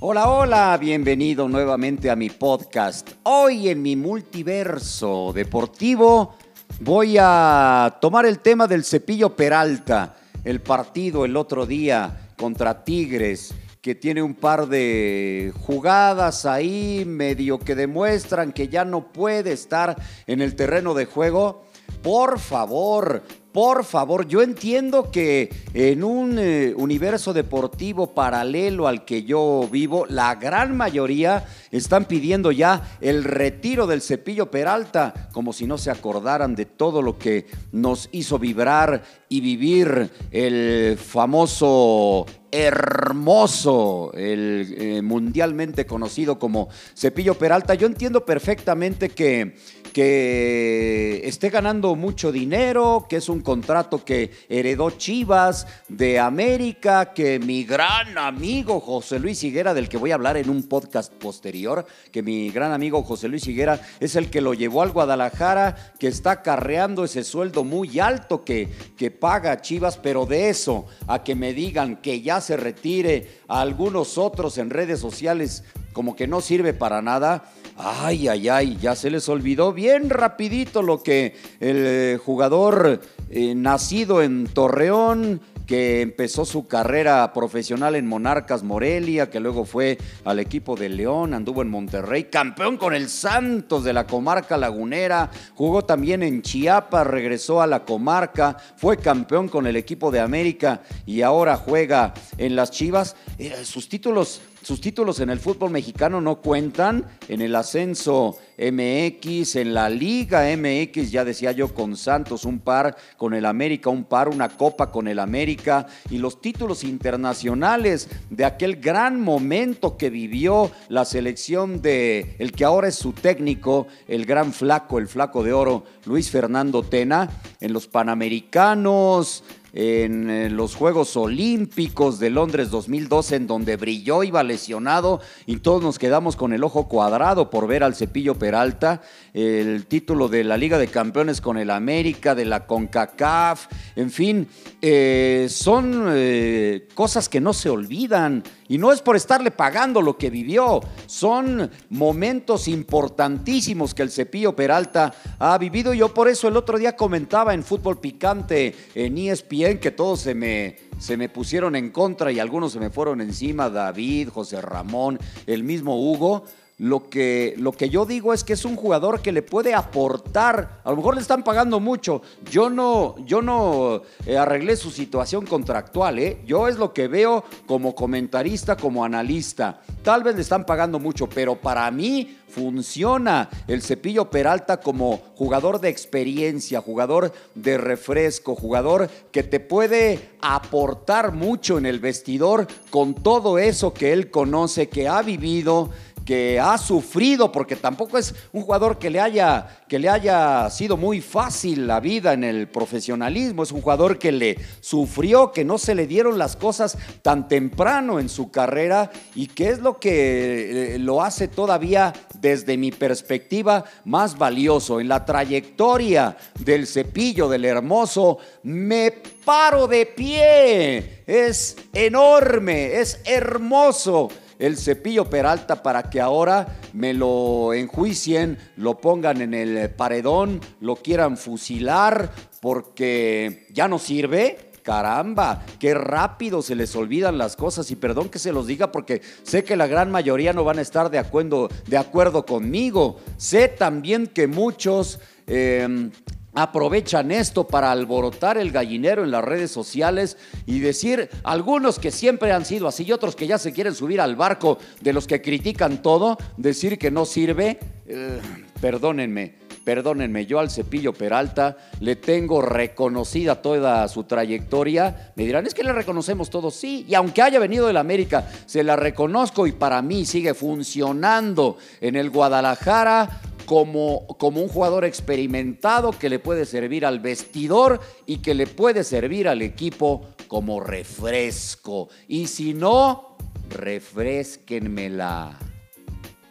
Hola, hola, bienvenido nuevamente a mi podcast. Hoy en mi multiverso deportivo voy a tomar el tema del cepillo Peralta, el partido el otro día contra Tigres que tiene un par de jugadas ahí medio que demuestran que ya no puede estar en el terreno de juego. Por favor, por favor, yo entiendo que en un eh, universo deportivo paralelo al que yo vivo, la gran mayoría están pidiendo ya el retiro del cepillo Peralta, como si no se acordaran de todo lo que nos hizo vibrar y vivir el famoso hermoso, el eh, mundialmente conocido como Cepillo Peralta. Yo entiendo perfectamente que, que esté ganando mucho dinero, que es un contrato que heredó Chivas de América, que mi gran amigo José Luis Higuera, del que voy a hablar en un podcast posterior, que mi gran amigo José Luis Higuera es el que lo llevó al Guadalajara, que está carreando ese sueldo muy alto que, que paga Chivas, pero de eso a que me digan que ya se retire, a algunos otros en redes sociales como que no sirve para nada. Ay, ay, ay, ya se les olvidó bien rapidito lo que el eh, jugador eh, nacido en Torreón, que empezó su carrera profesional en Monarcas Morelia, que luego fue al equipo de León, anduvo en Monterrey, campeón con el Santos de la comarca lagunera, jugó también en Chiapas, regresó a la comarca, fue campeón con el equipo de América y ahora juega en las Chivas. Eh, sus títulos sus títulos en el fútbol mexicano no cuentan. En el ascenso MX, en la Liga MX, ya decía yo, con Santos un par, con el América un par, una copa con el América. Y los títulos internacionales de aquel gran momento que vivió la selección de el que ahora es su técnico, el gran flaco, el flaco de oro, Luis Fernando Tena, en los Panamericanos, en eh, los Juegos Olímpicos de Londres 2012, en donde brilló, iba lesionado y todos nos quedamos con el ojo cuadrado por ver al Cepillo Peralta, el título de la Liga de Campeones con el América, de la CONCACAF, en fin, eh, son eh, cosas que no se olvidan. Y no es por estarle pagando lo que vivió, son momentos importantísimos que el Cepillo Peralta ha vivido. Yo por eso el otro día comentaba en Fútbol Picante, en ESPN, que todos se me, se me pusieron en contra y algunos se me fueron encima, David, José Ramón, el mismo Hugo. Lo que, lo que yo digo es que es un jugador que le puede aportar. A lo mejor le están pagando mucho. Yo no, yo no eh, arreglé su situación contractual. ¿eh? Yo es lo que veo como comentarista, como analista. Tal vez le están pagando mucho, pero para mí funciona el cepillo Peralta como jugador de experiencia, jugador de refresco, jugador que te puede aportar mucho en el vestidor con todo eso que él conoce, que ha vivido que ha sufrido, porque tampoco es un jugador que le haya, que le haya sido muy fácil la vida en el profesionalismo, es un jugador que le sufrió, que no se le dieron las cosas tan temprano en su carrera y que es lo que eh, lo hace todavía desde mi perspectiva más valioso. En la trayectoria del cepillo del hermoso, me paro de pie, es enorme, es hermoso el cepillo Peralta para que ahora me lo enjuicien, lo pongan en el paredón, lo quieran fusilar porque ya no sirve. Caramba, qué rápido se les olvidan las cosas y perdón que se los diga porque sé que la gran mayoría no van a estar de acuerdo, de acuerdo conmigo. Sé también que muchos eh, aprovechan esto para alborotar el gallinero en las redes sociales y decir algunos que siempre han sido así y otros que ya se quieren subir al barco de los que critican todo, decir que no sirve, eh, perdónenme. Perdónenme, yo al cepillo Peralta le tengo reconocida toda su trayectoria. Me dirán, es que le reconocemos todo, sí. Y aunque haya venido del América, se la reconozco y para mí sigue funcionando en el Guadalajara como, como un jugador experimentado que le puede servir al vestidor y que le puede servir al equipo como refresco. Y si no, refresquenmela.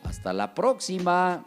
Hasta la próxima.